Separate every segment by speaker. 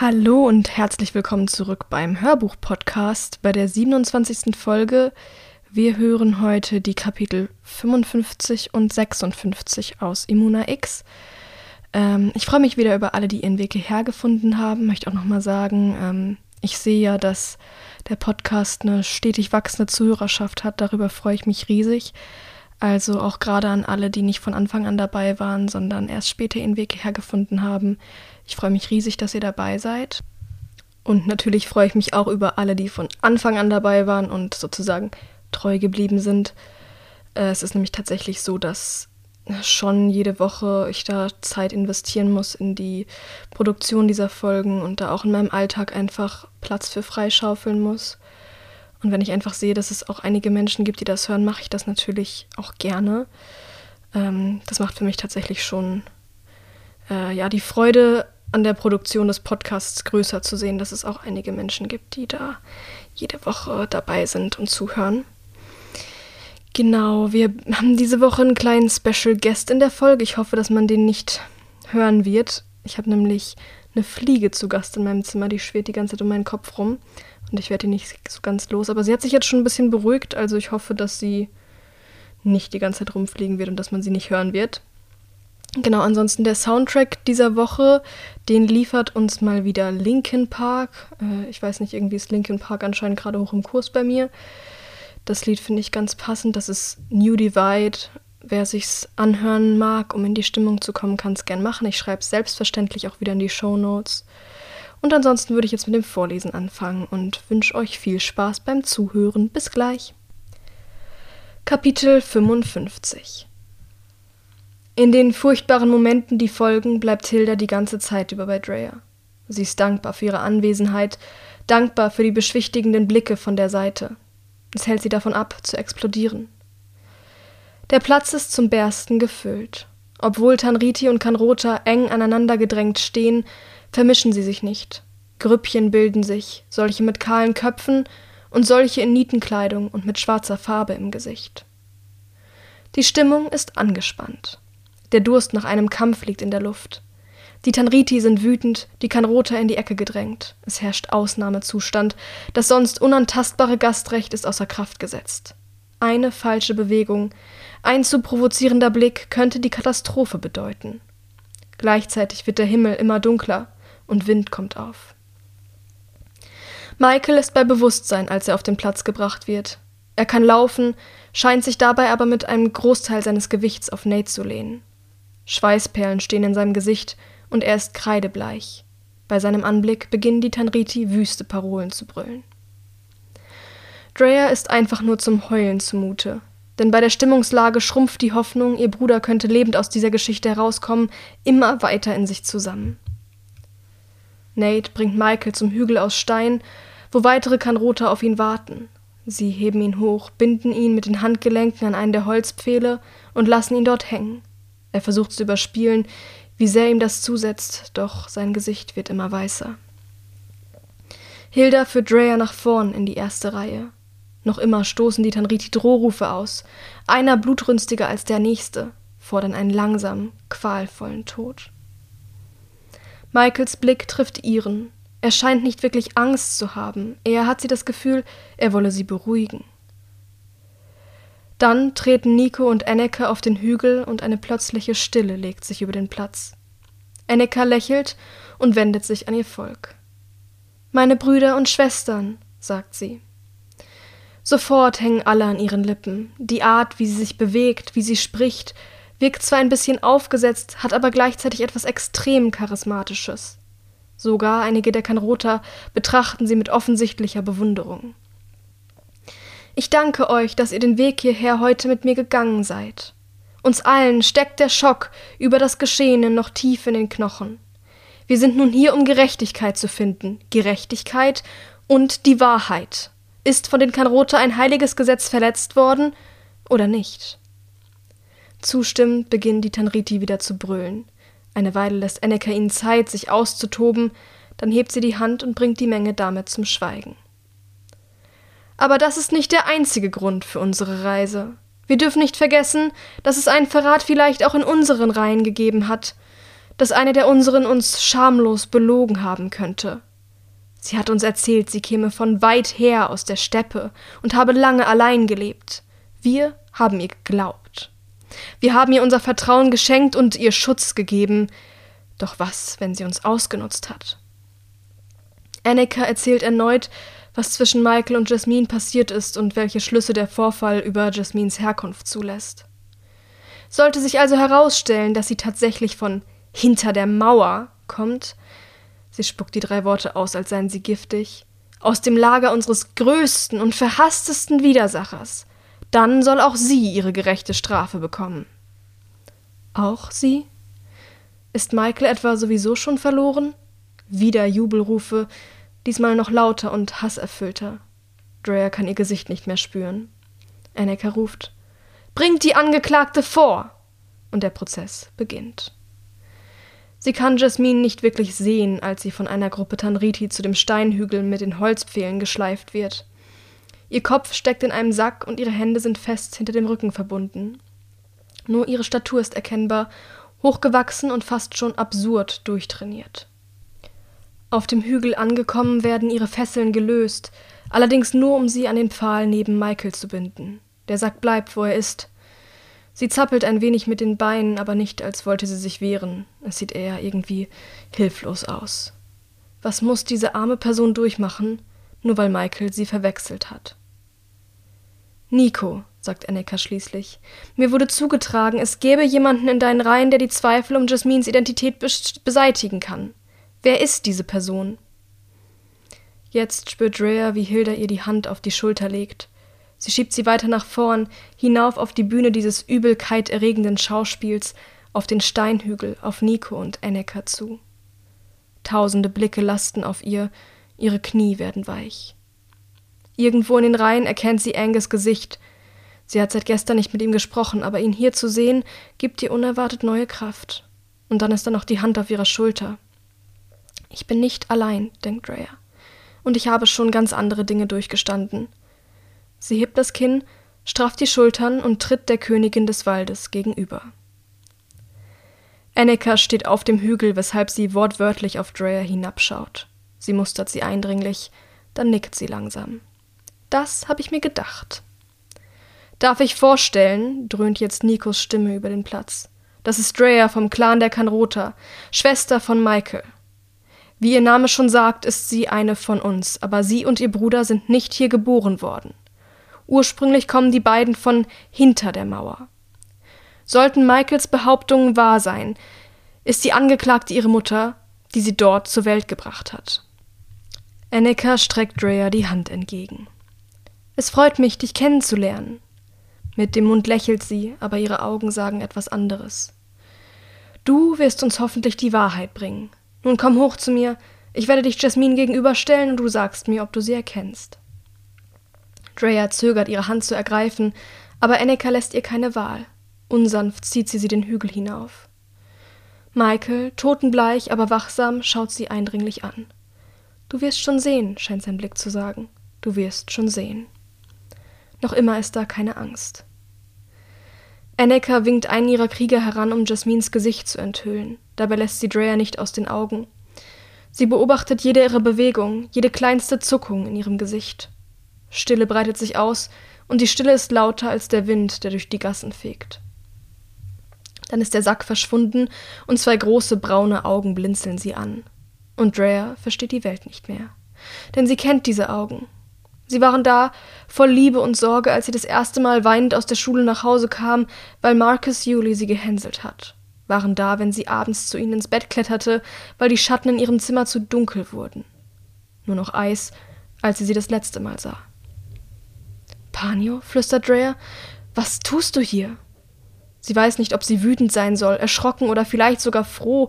Speaker 1: Hallo und herzlich willkommen zurück beim Hörbuch-Podcast bei der 27. Folge. Wir hören heute die Kapitel 55 und 56 aus Immuna X. Ähm, ich freue mich wieder über alle, die ihren Weg hierher gefunden haben. Möchte auch nochmal sagen, ähm, ich sehe ja, dass der Podcast eine stetig wachsende Zuhörerschaft hat. Darüber freue ich mich riesig. Also auch gerade an alle, die nicht von Anfang an dabei waren, sondern erst später ihren Weg hierher gefunden haben. Ich freue mich riesig, dass ihr dabei seid. Und natürlich freue ich mich auch über alle, die von Anfang an dabei waren und sozusagen treu geblieben sind. Äh, es ist nämlich tatsächlich so, dass schon jede Woche ich da Zeit investieren muss in die Produktion dieser Folgen und da auch in meinem Alltag einfach Platz für freischaufeln muss. Und wenn ich einfach sehe, dass es auch einige Menschen gibt, die das hören, mache ich das natürlich auch gerne. Ähm, das macht für mich tatsächlich schon äh, ja die Freude an der Produktion des Podcasts größer zu sehen, dass es auch einige Menschen gibt, die da jede Woche dabei sind und zuhören. Genau, wir haben diese Woche einen kleinen Special Guest in der Folge. Ich hoffe, dass man den nicht hören wird. Ich habe nämlich eine Fliege zu Gast in meinem Zimmer, die schwirrt die ganze Zeit um meinen Kopf rum. Und ich werde die nicht so ganz los. Aber sie hat sich jetzt schon ein bisschen beruhigt. Also ich hoffe, dass sie nicht die ganze Zeit rumfliegen wird und dass man sie nicht hören wird. Genau, ansonsten der Soundtrack dieser Woche, den liefert uns mal wieder Linkin Park. Äh, ich weiß nicht, irgendwie ist Linkin Park anscheinend gerade hoch im Kurs bei mir. Das Lied finde ich ganz passend. Das ist New Divide. Wer sich's anhören mag, um in die Stimmung zu kommen, kann es gern machen. Ich schreibe selbstverständlich auch wieder in die Show Notes. Und ansonsten würde ich jetzt mit dem Vorlesen anfangen und wünsche euch viel Spaß beim Zuhören. Bis gleich. Kapitel 55 In den furchtbaren Momenten, die folgen, bleibt Hilda die ganze Zeit über bei Drea. Sie ist dankbar für ihre Anwesenheit, dankbar für die beschwichtigenden Blicke von der Seite. Es hält sie davon ab, zu explodieren. Der Platz ist zum Bersten gefüllt. Obwohl Tanriti und Kanrota eng aneinander gedrängt stehen, vermischen sie sich nicht. Grüppchen bilden sich, solche mit kahlen Köpfen und solche in Nietenkleidung und mit schwarzer Farbe im Gesicht. Die Stimmung ist angespannt. Der Durst nach einem Kampf liegt in der Luft. Die Tanriti sind wütend, die Kanrota in die Ecke gedrängt. Es herrscht Ausnahmezustand. Das sonst unantastbare Gastrecht ist außer Kraft gesetzt. Eine falsche Bewegung, ein zu provozierender Blick könnte die Katastrophe bedeuten. Gleichzeitig wird der Himmel immer dunkler und Wind kommt auf. Michael ist bei Bewusstsein, als er auf den Platz gebracht wird. Er kann laufen, scheint sich dabei aber mit einem Großteil seines Gewichts auf Nate zu lehnen. Schweißperlen stehen in seinem Gesicht und er ist kreidebleich. Bei seinem Anblick beginnen die Tanriti wüste Parolen zu brüllen. Drea ist einfach nur zum Heulen zumute, denn bei der Stimmungslage schrumpft die Hoffnung, ihr Bruder könnte lebend aus dieser Geschichte herauskommen, immer weiter in sich zusammen. Nate bringt Michael zum Hügel aus Stein, wo weitere Kanroter auf ihn warten. Sie heben ihn hoch, binden ihn mit den Handgelenken an einen der Holzpfähle und lassen ihn dort hängen. Er versucht zu überspielen, wie sehr ihm das zusetzt, doch sein Gesicht wird immer weißer. Hilda führt Drea nach vorn in die erste Reihe. Noch immer stoßen die Tanriti Drohrufe aus, einer blutrünstiger als der nächste, fordern einen langsamen, qualvollen Tod. Michaels Blick trifft ihren. Er scheint nicht wirklich Angst zu haben, eher hat sie das Gefühl, er wolle sie beruhigen. Dann treten Nico und Enneke auf den Hügel und eine plötzliche Stille legt sich über den Platz. Enneka lächelt und wendet sich an ihr Volk. Meine Brüder und Schwestern, sagt sie. Sofort hängen alle an ihren Lippen. Die Art, wie sie sich bewegt, wie sie spricht, wirkt zwar ein bisschen aufgesetzt, hat aber gleichzeitig etwas extrem Charismatisches. Sogar einige der Kanroter betrachten sie mit offensichtlicher Bewunderung. Ich danke euch, dass ihr den Weg hierher heute mit mir gegangen seid. Uns allen steckt der Schock über das Geschehene noch tief in den Knochen. Wir sind nun hier, um Gerechtigkeit zu finden. Gerechtigkeit und die Wahrheit. Ist von den Kanroter ein heiliges Gesetz verletzt worden oder nicht? Zustimmend beginnen die Tanriti wieder zu brüllen. Eine Weile lässt Enneka ihnen Zeit, sich auszutoben, dann hebt sie die Hand und bringt die Menge damit zum Schweigen. Aber das ist nicht der einzige Grund für unsere Reise. Wir dürfen nicht vergessen, dass es einen Verrat vielleicht auch in unseren Reihen gegeben hat. dass eine der unseren uns schamlos belogen haben könnte. Sie hat uns erzählt, sie käme von weit her aus der Steppe und habe lange allein gelebt. Wir haben ihr geglaubt. Wir haben ihr unser Vertrauen geschenkt und ihr Schutz gegeben. Doch was, wenn sie uns ausgenutzt hat? Annika erzählt erneut, was zwischen Michael und Jasmine passiert ist und welche Schlüsse der Vorfall über Jasmines Herkunft zulässt. Sollte sich also herausstellen, dass sie tatsächlich von hinter der Mauer kommt, sie spuckt die drei Worte aus, als seien sie giftig, aus dem Lager unseres größten und verhasstesten Widersachers, dann soll auch sie ihre gerechte Strafe bekommen. Auch sie? Ist Michael etwa sowieso schon verloren? Wieder Jubelrufe, diesmal noch lauter und hasserfüllter. Drea kann ihr Gesicht nicht mehr spüren. Annika ruft: Bringt die Angeklagte vor! Und der Prozess beginnt. Sie kann Jasmine nicht wirklich sehen, als sie von einer Gruppe Tanriti zu dem Steinhügel mit den Holzpfählen geschleift wird. Ihr Kopf steckt in einem Sack und ihre Hände sind fest hinter dem Rücken verbunden. Nur ihre Statur ist erkennbar, hochgewachsen und fast schon absurd durchtrainiert. Auf dem Hügel angekommen werden ihre Fesseln gelöst, allerdings nur um sie an den Pfahl neben Michael zu binden. Der Sack bleibt, wo er ist. Sie zappelt ein wenig mit den Beinen, aber nicht, als wollte sie sich wehren. Es sieht eher irgendwie hilflos aus. Was muss diese arme Person durchmachen, nur weil Michael sie verwechselt hat? Nico, sagt Annika schließlich, mir wurde zugetragen, es gäbe jemanden in deinen Reihen, der die Zweifel um Jasmines Identität beseitigen kann. Wer ist diese Person? Jetzt spürt Rhea, wie Hilda ihr die Hand auf die Schulter legt. Sie schiebt sie weiter nach vorn, hinauf auf die Bühne dieses übelkeiterregenden Schauspiels, auf den Steinhügel, auf Nico und Annika zu. Tausende Blicke lasten auf ihr, ihre Knie werden weich. Irgendwo in den Reihen erkennt sie Angus Gesicht. Sie hat seit gestern nicht mit ihm gesprochen, aber ihn hier zu sehen, gibt ihr unerwartet neue Kraft. Und dann ist da noch die Hand auf ihrer Schulter. Ich bin nicht allein, denkt Rhea. Und ich habe schon ganz andere Dinge durchgestanden. Sie hebt das Kinn, strafft die Schultern und tritt der Königin des Waldes gegenüber. Annika steht auf dem Hügel, weshalb sie wortwörtlich auf Drea hinabschaut. Sie mustert sie eindringlich, dann nickt sie langsam. Das habe ich mir gedacht. Darf ich vorstellen, dröhnt jetzt Nikos Stimme über den Platz. Das ist Drea vom Clan der Kanrota, Schwester von Michael. Wie ihr Name schon sagt, ist sie eine von uns, aber sie und ihr Bruder sind nicht hier geboren worden. Ursprünglich kommen die beiden von hinter der Mauer. Sollten Michaels Behauptungen wahr sein, ist die Angeklagte ihre Mutter, die sie dort zur Welt gebracht hat. Annika streckt Drea die Hand entgegen. Es freut mich, dich kennenzulernen. Mit dem Mund lächelt sie, aber ihre Augen sagen etwas anderes. Du wirst uns hoffentlich die Wahrheit bringen. Nun komm hoch zu mir, ich werde dich Jasmine gegenüberstellen und du sagst mir, ob du sie erkennst. Drea zögert, ihre Hand zu ergreifen, aber Annika lässt ihr keine Wahl. Unsanft zieht sie sie den Hügel hinauf. Michael, totenbleich, aber wachsam, schaut sie eindringlich an. Du wirst schon sehen, scheint sein Blick zu sagen. Du wirst schon sehen. Noch immer ist da keine Angst. Annika winkt einen ihrer Krieger heran, um Jasmines Gesicht zu enthüllen. Dabei lässt sie Drea nicht aus den Augen. Sie beobachtet jede ihre Bewegung, jede kleinste Zuckung in ihrem Gesicht. Stille breitet sich aus, und die Stille ist lauter als der Wind, der durch die Gassen fegt. Dann ist der Sack verschwunden und zwei große braune Augen blinzeln sie an. Und Drea versteht die Welt nicht mehr. Denn sie kennt diese Augen. Sie waren da, voll Liebe und Sorge, als sie das erste Mal weinend aus der Schule nach Hause kam, weil Marcus Julie sie gehänselt hat. Waren da, wenn sie abends zu ihnen ins Bett kletterte, weil die Schatten in ihrem Zimmer zu dunkel wurden. Nur noch Eis, als sie sie das letzte Mal sah. Panio, flüstert Drea, was tust du hier? Sie weiß nicht, ob sie wütend sein soll, erschrocken oder vielleicht sogar froh,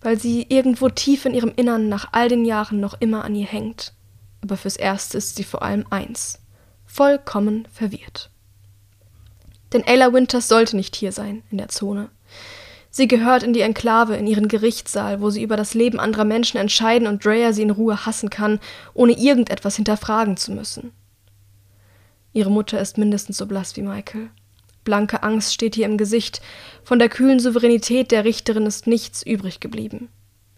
Speaker 1: weil sie irgendwo tief in ihrem Innern nach all den Jahren noch immer an ihr hängt. Aber fürs Erste ist sie vor allem eins: vollkommen verwirrt. Denn Ayla Winters sollte nicht hier sein, in der Zone. Sie gehört in die Enklave, in ihren Gerichtssaal, wo sie über das Leben anderer Menschen entscheiden und Drea sie in Ruhe hassen kann, ohne irgendetwas hinterfragen zu müssen. Ihre Mutter ist mindestens so blass wie Michael. Blanke Angst steht ihr im Gesicht. Von der kühlen Souveränität der Richterin ist nichts übrig geblieben.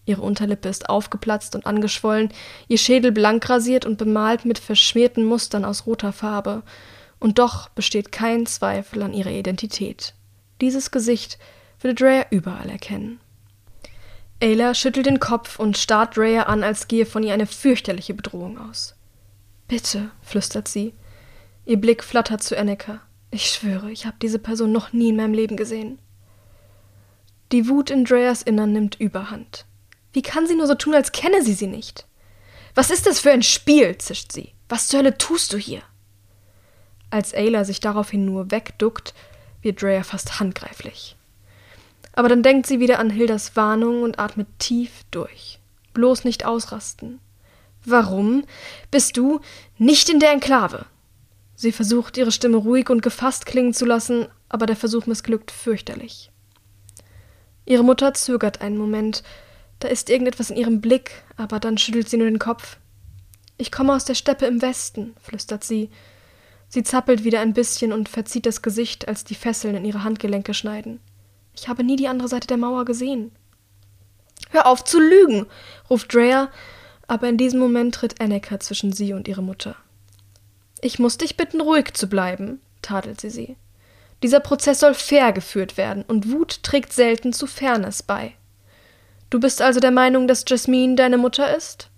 Speaker 1: Ihre Unterlippe ist aufgeplatzt und angeschwollen, ihr Schädel blank rasiert und bemalt mit verschmierten Mustern aus roter Farbe. Und doch besteht kein Zweifel an ihrer Identität. Dieses Gesicht würde Dreyer überall erkennen. Ayla schüttelt den Kopf und starrt Dreyer an, als gehe von ihr eine fürchterliche Bedrohung aus. Bitte, flüstert sie. Ihr Blick flattert zu Enneka. Ich schwöre, ich habe diese Person noch nie in meinem Leben gesehen. Die Wut in Dreyers Innern nimmt Überhand. Wie kann sie nur so tun, als kenne sie sie nicht? Was ist das für ein Spiel? zischt sie. Was zur Hölle tust du hier? Als Ayla sich daraufhin nur wegduckt, wird Dreyer fast handgreiflich. Aber dann denkt sie wieder an Hildas Warnung und atmet tief durch. Bloß nicht ausrasten. Warum bist du nicht in der Enklave? Sie versucht, ihre Stimme ruhig und gefasst klingen zu lassen, aber der Versuch missglückt fürchterlich. Ihre Mutter zögert einen Moment, da ist irgendetwas in ihrem Blick, aber dann schüttelt sie nur den Kopf. Ich komme aus der Steppe im Westen, flüstert sie. Sie zappelt wieder ein bisschen und verzieht das Gesicht, als die Fesseln in ihre Handgelenke schneiden. Ich habe nie die andere Seite der Mauer gesehen. Hör auf zu lügen, ruft Drea, aber in diesem Moment tritt Annika zwischen sie und ihre Mutter. Ich muss dich bitten, ruhig zu bleiben, tadelt sie sie. Dieser Prozess soll fair geführt werden, und Wut trägt selten zu Fairness bei. Du bist also der Meinung, dass Jasmine deine Mutter ist?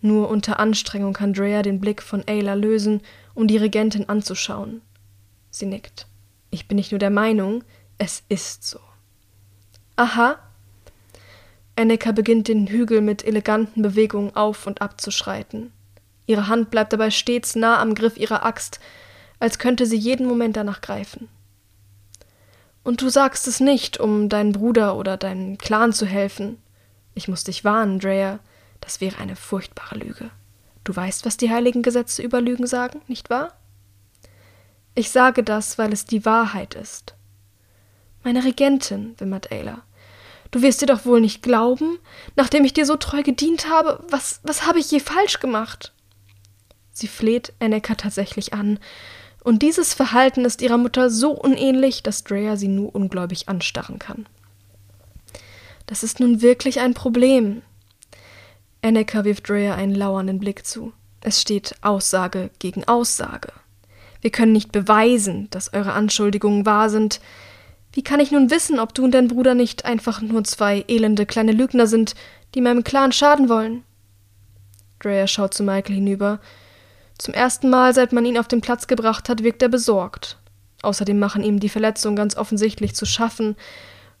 Speaker 1: Nur unter Anstrengung kann Drea den Blick von Ayla lösen, um die Regentin anzuschauen. Sie nickt. Ich bin nicht nur der Meinung, es ist so. Aha. Annika beginnt den Hügel mit eleganten Bewegungen auf und ab zu schreiten. Ihre Hand bleibt dabei stets nah am Griff ihrer Axt, als könnte sie jeden Moment danach greifen. Und du sagst es nicht, um deinen Bruder oder deinen Clan zu helfen. Ich muss dich warnen, Drea. Das wäre eine furchtbare Lüge. Du weißt, was die heiligen Gesetze über Lügen sagen, nicht wahr? Ich sage das, weil es die Wahrheit ist. Meine Regentin, wimmert Ayla. Du wirst dir doch wohl nicht glauben, nachdem ich dir so treu gedient habe, was, was habe ich je falsch gemacht? Sie fleht Enneka tatsächlich an, und dieses Verhalten ist ihrer Mutter so unähnlich, dass Drea sie nur ungläubig anstarren kann. Das ist nun wirklich ein Problem. Enneka wirft Drea einen lauernden Blick zu. Es steht Aussage gegen Aussage. Wir können nicht beweisen, dass eure Anschuldigungen wahr sind. Wie kann ich nun wissen, ob du und dein Bruder nicht einfach nur zwei elende kleine Lügner sind, die meinem Clan schaden wollen? Drea schaut zu Michael hinüber, zum ersten Mal, seit man ihn auf den Platz gebracht hat, wirkt er besorgt. Außerdem machen ihm die Verletzungen ganz offensichtlich zu schaffen.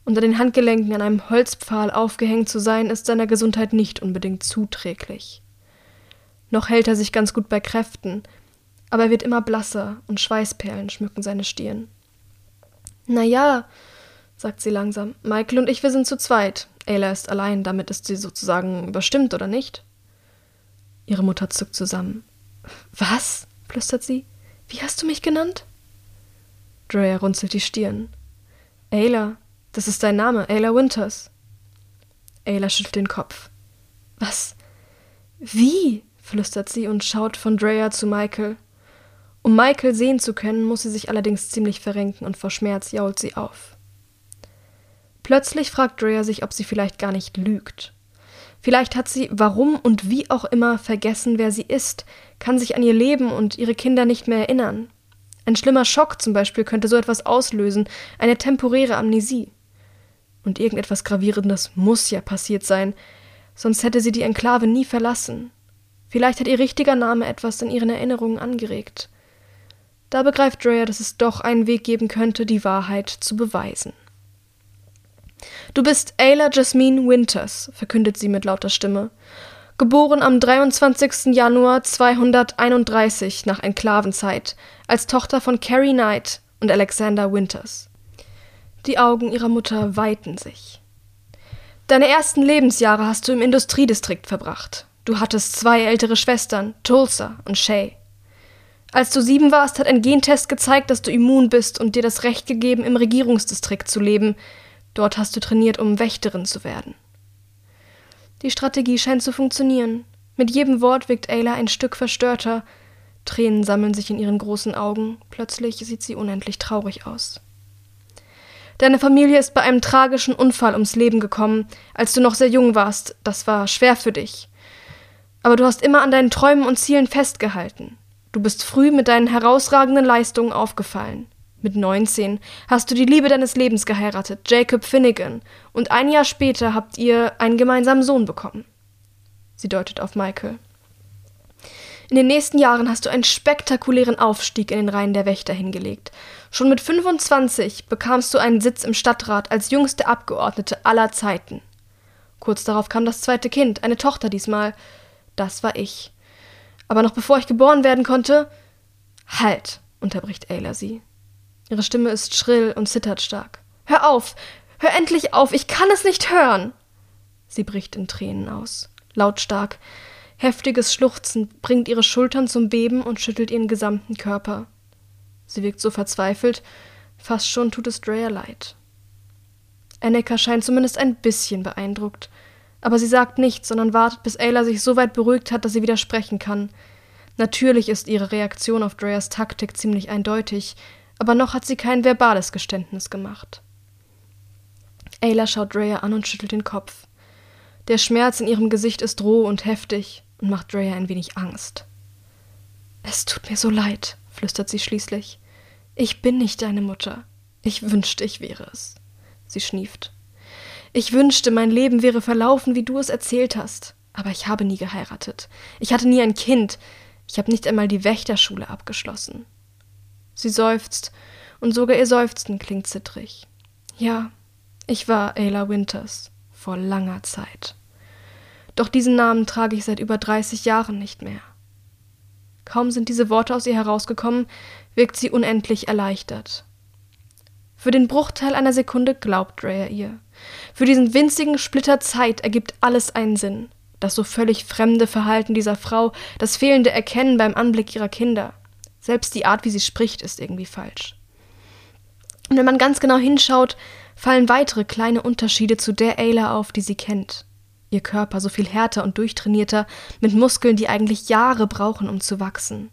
Speaker 1: Unter den Handgelenken an einem Holzpfahl aufgehängt zu sein, ist seiner Gesundheit nicht unbedingt zuträglich. Noch hält er sich ganz gut bei Kräften, aber er wird immer blasser und Schweißperlen schmücken seine Stirn. Na ja, sagt sie langsam. Michael und ich, wir sind zu zweit. Ayla ist allein, damit ist sie sozusagen überstimmt, oder nicht? Ihre Mutter zuckt zusammen. Was? flüstert sie. Wie hast du mich genannt? Drea runzelt die Stirn. Ayla, das ist dein Name, Ayla Winters. Ayla schüttelt den Kopf. Was? Wie? flüstert sie und schaut von Drea zu Michael. Um Michael sehen zu können, muss sie sich allerdings ziemlich verrenken und vor Schmerz jault sie auf. Plötzlich fragt Drea sich, ob sie vielleicht gar nicht lügt. Vielleicht hat sie, warum und wie auch immer, vergessen, wer sie ist, kann sich an ihr Leben und ihre Kinder nicht mehr erinnern. Ein schlimmer Schock zum Beispiel könnte so etwas auslösen, eine temporäre Amnesie. Und irgendetwas Gravierendes muss ja passiert sein, sonst hätte sie die Enklave nie verlassen. Vielleicht hat ihr richtiger Name etwas in ihren Erinnerungen angeregt. Da begreift Drea, dass es doch einen Weg geben könnte, die Wahrheit zu beweisen. Du bist Ayla Jasmine Winters, verkündet sie mit lauter Stimme. Geboren am 23. Januar 231 nach Enklavenzeit, als Tochter von Carrie Knight und Alexander Winters. Die Augen ihrer Mutter weiten sich. Deine ersten Lebensjahre hast du im Industriedistrikt verbracht. Du hattest zwei ältere Schwestern, Tulsa und Shay. Als du sieben warst, hat ein Gentest gezeigt, dass du immun bist und dir das Recht gegeben, im Regierungsdistrikt zu leben, Dort hast du trainiert, um Wächterin zu werden. Die Strategie scheint zu funktionieren. Mit jedem Wort wirkt Ayla ein Stück verstörter. Tränen sammeln sich in ihren großen Augen, plötzlich sieht sie unendlich traurig aus. Deine Familie ist bei einem tragischen Unfall ums Leben gekommen, als du noch sehr jung warst. Das war schwer für dich. Aber du hast immer an deinen Träumen und Zielen festgehalten. Du bist früh mit deinen herausragenden Leistungen aufgefallen. Mit 19 hast du die Liebe deines Lebens geheiratet, Jacob Finnegan, und ein Jahr später habt ihr einen gemeinsamen Sohn bekommen. Sie deutet auf Michael. In den nächsten Jahren hast du einen spektakulären Aufstieg in den Reihen der Wächter hingelegt. Schon mit 25 bekamst du einen Sitz im Stadtrat als jüngste Abgeordnete aller Zeiten. Kurz darauf kam das zweite Kind, eine Tochter diesmal. Das war ich. Aber noch bevor ich geboren werden konnte. Halt, unterbricht Ayla sie. Ihre Stimme ist schrill und zittert stark. Hör auf! Hör endlich auf! Ich kann es nicht hören! Sie bricht in Tränen aus. Lautstark. Heftiges Schluchzen bringt ihre Schultern zum Beben und schüttelt ihren gesamten Körper. Sie wirkt so verzweifelt, fast schon tut es Drea leid. Annika scheint zumindest ein bisschen beeindruckt, aber sie sagt nichts, sondern wartet, bis Ayla sich so weit beruhigt hat, dass sie widersprechen kann. Natürlich ist ihre Reaktion auf Dreas Taktik ziemlich eindeutig, aber noch hat sie kein verbales Geständnis gemacht. Ayla schaut Drea an und schüttelt den Kopf. Der Schmerz in ihrem Gesicht ist roh und heftig und macht Drea ein wenig Angst. Es tut mir so leid, flüstert sie schließlich. Ich bin nicht deine Mutter. Ich wünschte, ich wäre es. Sie schnieft. Ich wünschte, mein Leben wäre verlaufen, wie du es erzählt hast. Aber ich habe nie geheiratet. Ich hatte nie ein Kind. Ich habe nicht einmal die Wächterschule abgeschlossen. Sie seufzt, und sogar ihr Seufzen klingt zittrig. Ja, ich war Ayla Winters vor langer Zeit. Doch diesen Namen trage ich seit über 30 Jahren nicht mehr. Kaum sind diese Worte aus ihr herausgekommen, wirkt sie unendlich erleichtert. Für den Bruchteil einer Sekunde glaubt Drea ihr. Für diesen winzigen Splitter Zeit ergibt alles einen Sinn. Das so völlig fremde Verhalten dieser Frau, das fehlende Erkennen beim Anblick ihrer Kinder, selbst die Art, wie sie spricht, ist irgendwie falsch. Und wenn man ganz genau hinschaut, fallen weitere kleine Unterschiede zu der Ayla auf, die sie kennt. Ihr Körper so viel härter und durchtrainierter, mit Muskeln, die eigentlich Jahre brauchen, um zu wachsen.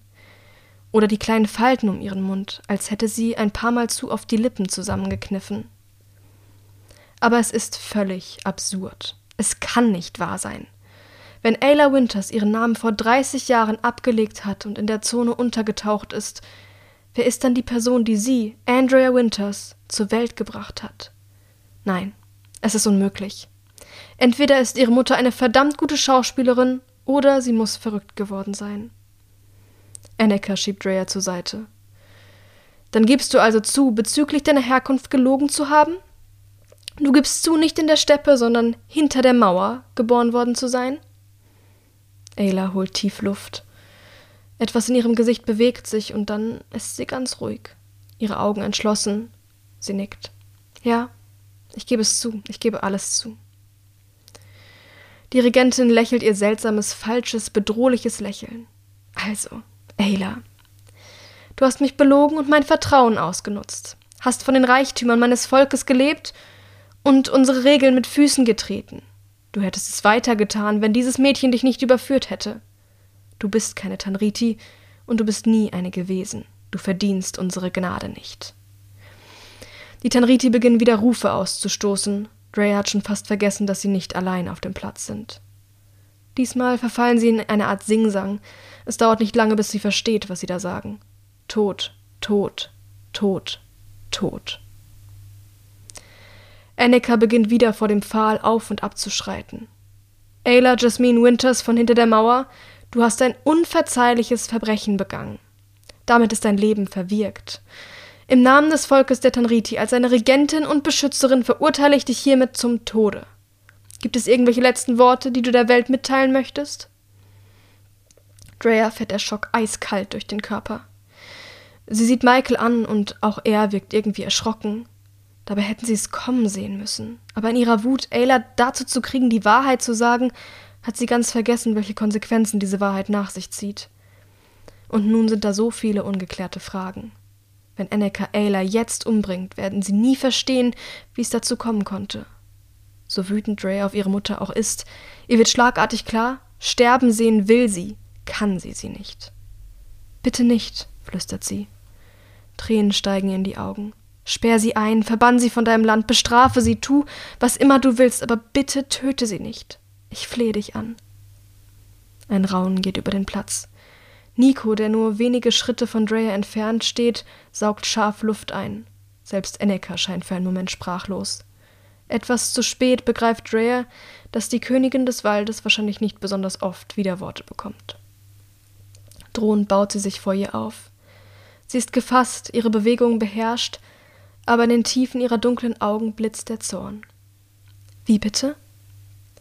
Speaker 1: Oder die kleinen Falten um ihren Mund, als hätte sie ein paar Mal zu oft die Lippen zusammengekniffen. Aber es ist völlig absurd. Es kann nicht wahr sein. Wenn Ayla Winters ihren Namen vor 30 Jahren abgelegt hat und in der Zone untergetaucht ist, wer ist dann die Person, die sie, Andrea Winters, zur Welt gebracht hat? Nein, es ist unmöglich. Entweder ist ihre Mutter eine verdammt gute Schauspielerin oder sie muss verrückt geworden sein. Annika schiebt Drea zur Seite. Dann gibst du also zu, bezüglich deiner Herkunft gelogen zu haben? Du gibst zu, nicht in der Steppe, sondern hinter der Mauer geboren worden zu sein? Ayla holt tief Luft. Etwas in ihrem Gesicht bewegt sich und dann ist sie ganz ruhig. Ihre Augen entschlossen. Sie nickt. Ja, ich gebe es zu, ich gebe alles zu. Die Regentin lächelt ihr seltsames, falsches, bedrohliches Lächeln. Also, Ayla, du hast mich belogen und mein Vertrauen ausgenutzt, hast von den Reichtümern meines Volkes gelebt und unsere Regeln mit Füßen getreten. Du hättest es weitergetan, wenn dieses Mädchen dich nicht überführt hätte. Du bist keine Tanriti und du bist nie eine gewesen. Du verdienst unsere Gnade nicht. Die Tanriti beginnen wieder Rufe auszustoßen. Drea hat schon fast vergessen, dass sie nicht allein auf dem Platz sind. Diesmal verfallen sie in eine Art Singsang. Es dauert nicht lange, bis sie versteht, was sie da sagen. Tod, Tod, Tod, Tod. Annika beginnt wieder vor dem Pfahl auf und ab zu schreiten. Ayla Jasmine Winters von hinter der Mauer, du hast ein unverzeihliches Verbrechen begangen. Damit ist dein Leben verwirkt. Im Namen des Volkes der Tanriti als seine Regentin und Beschützerin verurteile ich dich hiermit zum Tode. Gibt es irgendwelche letzten Worte, die du der Welt mitteilen möchtest? Drea fährt der Schock eiskalt durch den Körper. Sie sieht Michael an und auch er wirkt irgendwie erschrocken. Dabei hätten sie es kommen sehen müssen. Aber in ihrer Wut, Ayla dazu zu kriegen, die Wahrheit zu sagen, hat sie ganz vergessen, welche Konsequenzen diese Wahrheit nach sich zieht. Und nun sind da so viele ungeklärte Fragen. Wenn Annika Ayla jetzt umbringt, werden sie nie verstehen, wie es dazu kommen konnte. So wütend Ray auf ihre Mutter auch ist, ihr wird schlagartig klar, sterben sehen will sie, kann sie sie nicht. Bitte nicht, flüstert sie. Tränen steigen ihr in die Augen. Sperr sie ein, verbann sie von deinem Land, bestrafe sie, tu, was immer du willst, aber bitte töte sie nicht. Ich flehe dich an. Ein Raunen geht über den Platz. Nico, der nur wenige Schritte von Drea entfernt steht, saugt scharf Luft ein. Selbst Enneka scheint für einen Moment sprachlos. Etwas zu spät begreift Drea, dass die Königin des Waldes wahrscheinlich nicht besonders oft Widerworte bekommt. Drohend baut sie sich vor ihr auf. Sie ist gefasst, ihre Bewegungen beherrscht, aber in den Tiefen ihrer dunklen Augen blitzt der Zorn. Wie bitte?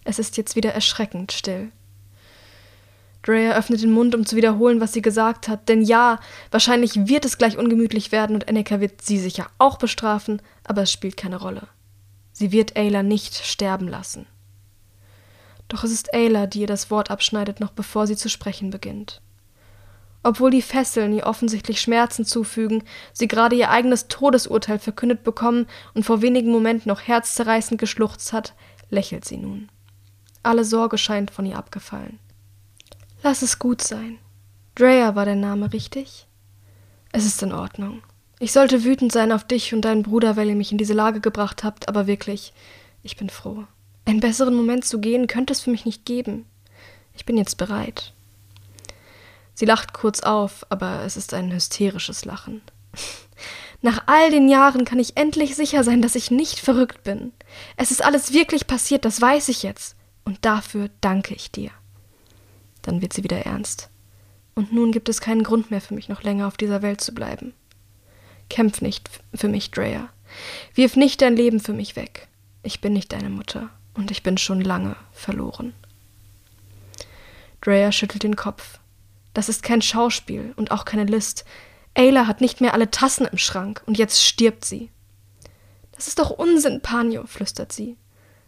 Speaker 1: Es ist jetzt wieder erschreckend still. Drea öffnet den Mund, um zu wiederholen, was sie gesagt hat, denn ja, wahrscheinlich wird es gleich ungemütlich werden und Enneka wird sie sicher auch bestrafen, aber es spielt keine Rolle. Sie wird Ayla nicht sterben lassen. Doch es ist Ayla, die ihr das Wort abschneidet, noch bevor sie zu sprechen beginnt. Obwohl die Fesseln ihr offensichtlich Schmerzen zufügen, sie gerade ihr eigenes Todesurteil verkündet bekommen und vor wenigen Momenten noch herzzerreißend geschluchzt hat, lächelt sie nun. Alle Sorge scheint von ihr abgefallen. Lass es gut sein. Drea war der Name, richtig? Es ist in Ordnung. Ich sollte wütend sein auf dich und deinen Bruder, weil ihr mich in diese Lage gebracht habt, aber wirklich, ich bin froh. Einen besseren Moment zu gehen könnte es für mich nicht geben. Ich bin jetzt bereit. Sie lacht kurz auf, aber es ist ein hysterisches Lachen. Nach all den Jahren kann ich endlich sicher sein, dass ich nicht verrückt bin. Es ist alles wirklich passiert, das weiß ich jetzt. Und dafür danke ich dir. Dann wird sie wieder ernst. Und nun gibt es keinen Grund mehr für mich, noch länger auf dieser Welt zu bleiben. Kämpf nicht für mich, Drea. Wirf nicht dein Leben für mich weg. Ich bin nicht deine Mutter und ich bin schon lange verloren. Drea schüttelt den Kopf. Das ist kein Schauspiel und auch keine List. Ayla hat nicht mehr alle Tassen im Schrank und jetzt stirbt sie. Das ist doch Unsinn, Panio, flüstert sie.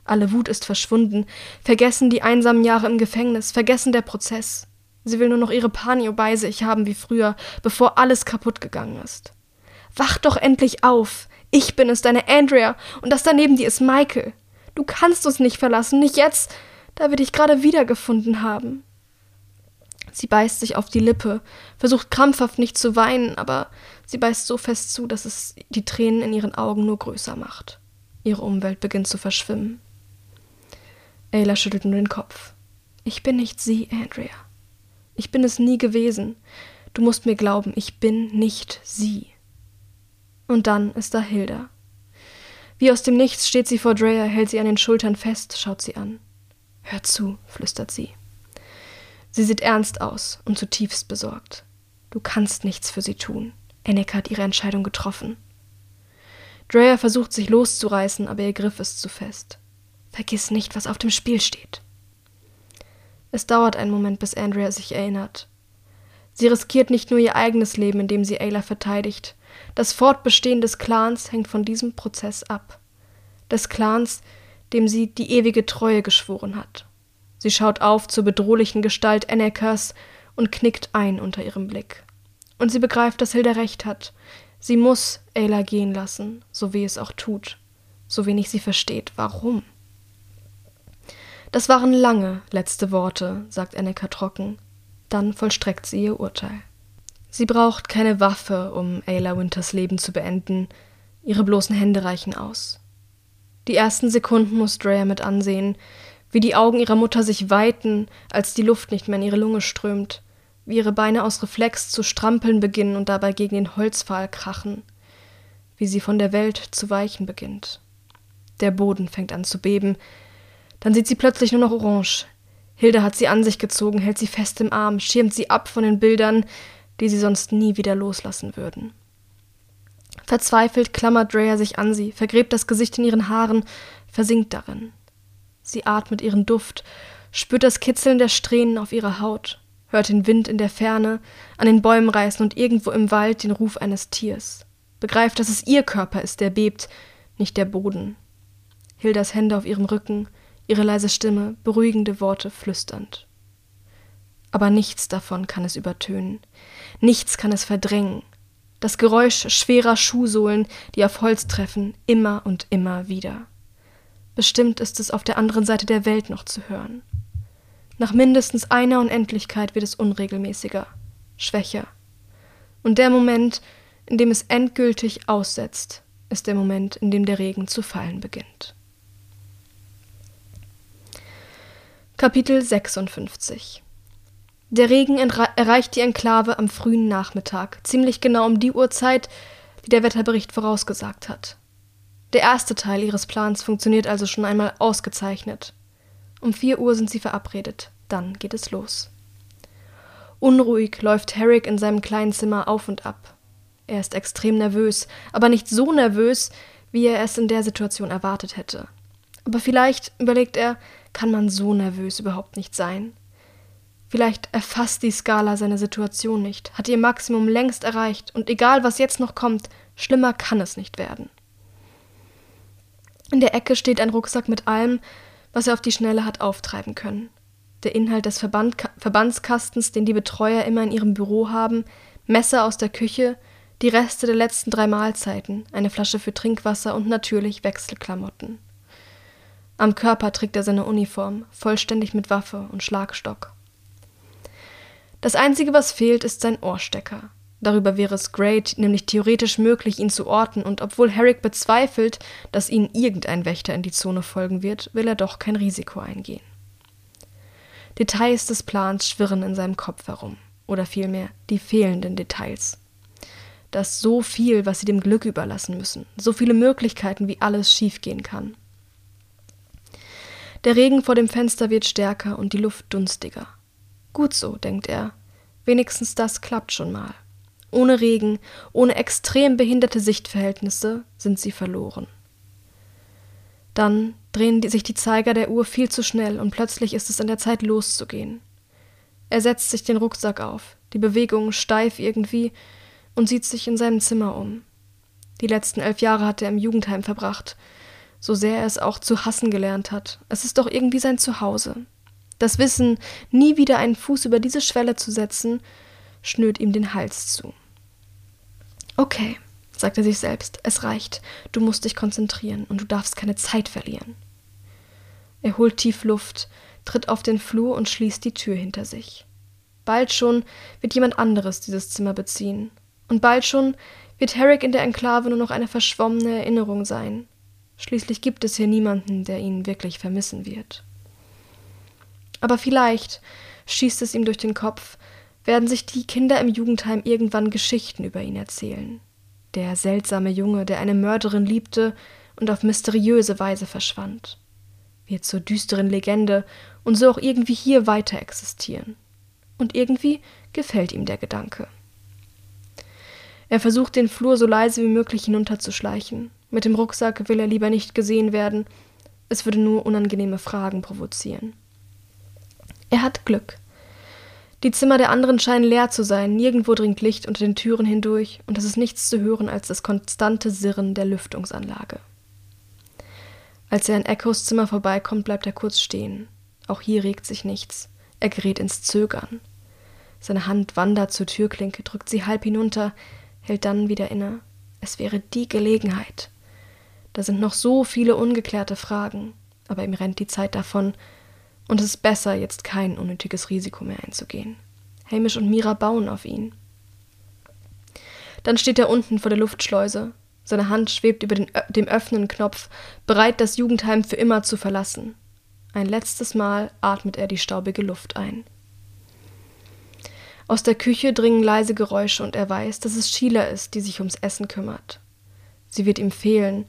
Speaker 1: Alle Wut ist verschwunden, vergessen die einsamen Jahre im Gefängnis, vergessen der Prozess. Sie will nur noch ihre Panio bei sich haben wie früher, bevor alles kaputt gegangen ist. Wach doch endlich auf! Ich bin es, deine Andrea, und das daneben dir ist Michael. Du kannst uns nicht verlassen, nicht jetzt, da wir dich gerade wiedergefunden haben. Sie beißt sich auf die Lippe, versucht krampfhaft nicht zu weinen, aber sie beißt so fest zu, dass es die Tränen in ihren Augen nur größer macht. Ihre Umwelt beginnt zu verschwimmen. Ayla schüttelt nur den Kopf. Ich bin nicht sie, Andrea. Ich bin es nie gewesen. Du musst mir glauben, ich bin nicht sie. Und dann ist da Hilda. Wie aus dem Nichts steht sie vor Drea, hält sie an den Schultern fest, schaut sie an. Hör zu, flüstert sie. Sie sieht ernst aus und zutiefst besorgt. Du kannst nichts für sie tun. Enneka hat ihre Entscheidung getroffen. Drea versucht sich loszureißen, aber ihr Griff ist zu fest. Vergiss nicht, was auf dem Spiel steht. Es dauert einen Moment, bis Andrea sich erinnert. Sie riskiert nicht nur ihr eigenes Leben, indem sie Ayla verteidigt. Das Fortbestehen des Clans hängt von diesem Prozess ab. Des Clans, dem sie die ewige Treue geschworen hat. Sie schaut auf zur bedrohlichen Gestalt Ennekas und knickt ein unter ihrem Blick. Und sie begreift, dass Hilda recht hat. Sie muss Ayla gehen lassen, so wie es auch tut, so wenig sie versteht, warum. Das waren lange letzte Worte, sagt Enneka trocken. Dann vollstreckt sie ihr Urteil. Sie braucht keine Waffe, um Ayla Winters Leben zu beenden. Ihre bloßen Hände reichen aus. Die ersten Sekunden muss Drea mit ansehen, wie die Augen ihrer Mutter sich weiten, als die Luft nicht mehr in ihre Lunge strömt, wie ihre Beine aus Reflex zu strampeln beginnen und dabei gegen den Holzpfahl krachen, wie sie von der Welt zu weichen beginnt. Der Boden fängt an zu beben, dann sieht sie plötzlich nur noch orange. Hilda hat sie an sich gezogen, hält sie fest im Arm, schirmt sie ab von den Bildern, die sie sonst nie wieder loslassen würden. Verzweifelt klammert Drea sich an sie, vergräbt das Gesicht in ihren Haaren, versinkt darin. Sie atmet ihren Duft, spürt das Kitzeln der Strähnen auf ihrer Haut, hört den Wind in der Ferne, an den Bäumen reißen und irgendwo im Wald den Ruf eines Tiers. Begreift, dass es ihr Körper ist, der bebt, nicht der Boden. Hildas Hände auf ihrem Rücken, ihre leise Stimme, beruhigende Worte flüsternd. Aber nichts davon kann es übertönen, nichts kann es verdrängen. Das Geräusch schwerer Schuhsohlen, die auf Holz treffen, immer und immer wieder. Bestimmt ist es auf der anderen Seite der Welt noch zu hören. Nach mindestens einer Unendlichkeit wird es unregelmäßiger, schwächer. Und der Moment, in dem es endgültig aussetzt, ist der Moment, in dem der Regen zu fallen beginnt. Kapitel 56 Der Regen erreicht die Enklave am frühen Nachmittag, ziemlich genau um die Uhrzeit, die der Wetterbericht vorausgesagt hat. Der erste Teil ihres Plans funktioniert also schon einmal ausgezeichnet. Um vier Uhr sind sie verabredet, dann geht es los. Unruhig läuft Herrick in seinem kleinen Zimmer auf und ab. Er ist extrem nervös, aber nicht so nervös, wie er es in der Situation erwartet hätte. Aber vielleicht, überlegt er, kann man so nervös überhaupt nicht sein. Vielleicht erfasst die Skala seine Situation nicht, hat ihr Maximum längst erreicht und egal was jetzt noch kommt, schlimmer kann es nicht werden. In der Ecke steht ein Rucksack mit allem, was er auf die Schnelle hat auftreiben können. Der Inhalt des Verband Verbandskastens, den die Betreuer immer in ihrem Büro haben, Messer aus der Küche, die Reste der letzten drei Mahlzeiten, eine Flasche für Trinkwasser und natürlich Wechselklamotten. Am Körper trägt er seine Uniform, vollständig mit Waffe und Schlagstock. Das Einzige, was fehlt, ist sein Ohrstecker. Darüber wäre es great, nämlich theoretisch möglich, ihn zu orten, und obwohl Herrick bezweifelt, dass ihnen irgendein Wächter in die Zone folgen wird, will er doch kein Risiko eingehen. Details des Plans schwirren in seinem Kopf herum, oder vielmehr die fehlenden Details. Das so viel, was sie dem Glück überlassen müssen, so viele Möglichkeiten, wie alles schiefgehen kann. Der Regen vor dem Fenster wird stärker und die Luft dunstiger. Gut so, denkt er. Wenigstens das klappt schon mal. Ohne Regen, ohne extrem behinderte Sichtverhältnisse sind sie verloren. Dann drehen sich die Zeiger der Uhr viel zu schnell und plötzlich ist es an der Zeit loszugehen. Er setzt sich den Rucksack auf, die Bewegungen steif irgendwie, und sieht sich in seinem Zimmer um. Die letzten elf Jahre hat er im Jugendheim verbracht, so sehr er es auch zu hassen gelernt hat. Es ist doch irgendwie sein Zuhause. Das Wissen, nie wieder einen Fuß über diese Schwelle zu setzen, schnürt ihm den Hals zu. Okay, sagt er sich selbst, es reicht, du musst dich konzentrieren und du darfst keine Zeit verlieren. Er holt tief Luft, tritt auf den Flur und schließt die Tür hinter sich. Bald schon wird jemand anderes dieses Zimmer beziehen. Und bald schon wird Herrick in der Enklave nur noch eine verschwommene Erinnerung sein. Schließlich gibt es hier niemanden, der ihn wirklich vermissen wird. Aber vielleicht schießt es ihm durch den Kopf, werden sich die Kinder im Jugendheim irgendwann Geschichten über ihn erzählen. Der seltsame Junge, der eine Mörderin liebte und auf mysteriöse Weise verschwand, wird zur düsteren Legende und so auch irgendwie hier weiter existieren. Und irgendwie gefällt ihm der Gedanke. Er versucht den Flur so leise wie möglich hinunterzuschleichen. Mit dem Rucksack will er lieber nicht gesehen werden, es würde nur unangenehme Fragen provozieren. Er hat Glück. Die Zimmer der anderen scheinen leer zu sein, nirgendwo dringt Licht unter den Türen hindurch, und es ist nichts zu hören als das konstante Sirren der Lüftungsanlage. Als er an Echos Zimmer vorbeikommt, bleibt er kurz stehen. Auch hier regt sich nichts. Er gerät ins Zögern. Seine Hand wandert zur Türklinke, drückt sie halb hinunter, hält dann wieder inne. Es wäre die Gelegenheit. Da sind noch so viele ungeklärte Fragen, aber ihm rennt die Zeit davon, und es ist besser, jetzt kein unnötiges Risiko mehr einzugehen. Hamish und Mira bauen auf ihn. Dann steht er unten vor der Luftschleuse. Seine Hand schwebt über den, dem öffnenden Knopf, bereit, das Jugendheim für immer zu verlassen. Ein letztes Mal atmet er die staubige Luft ein. Aus der Küche dringen leise Geräusche und er weiß, dass es Sheila ist, die sich ums Essen kümmert. Sie wird ihm fehlen,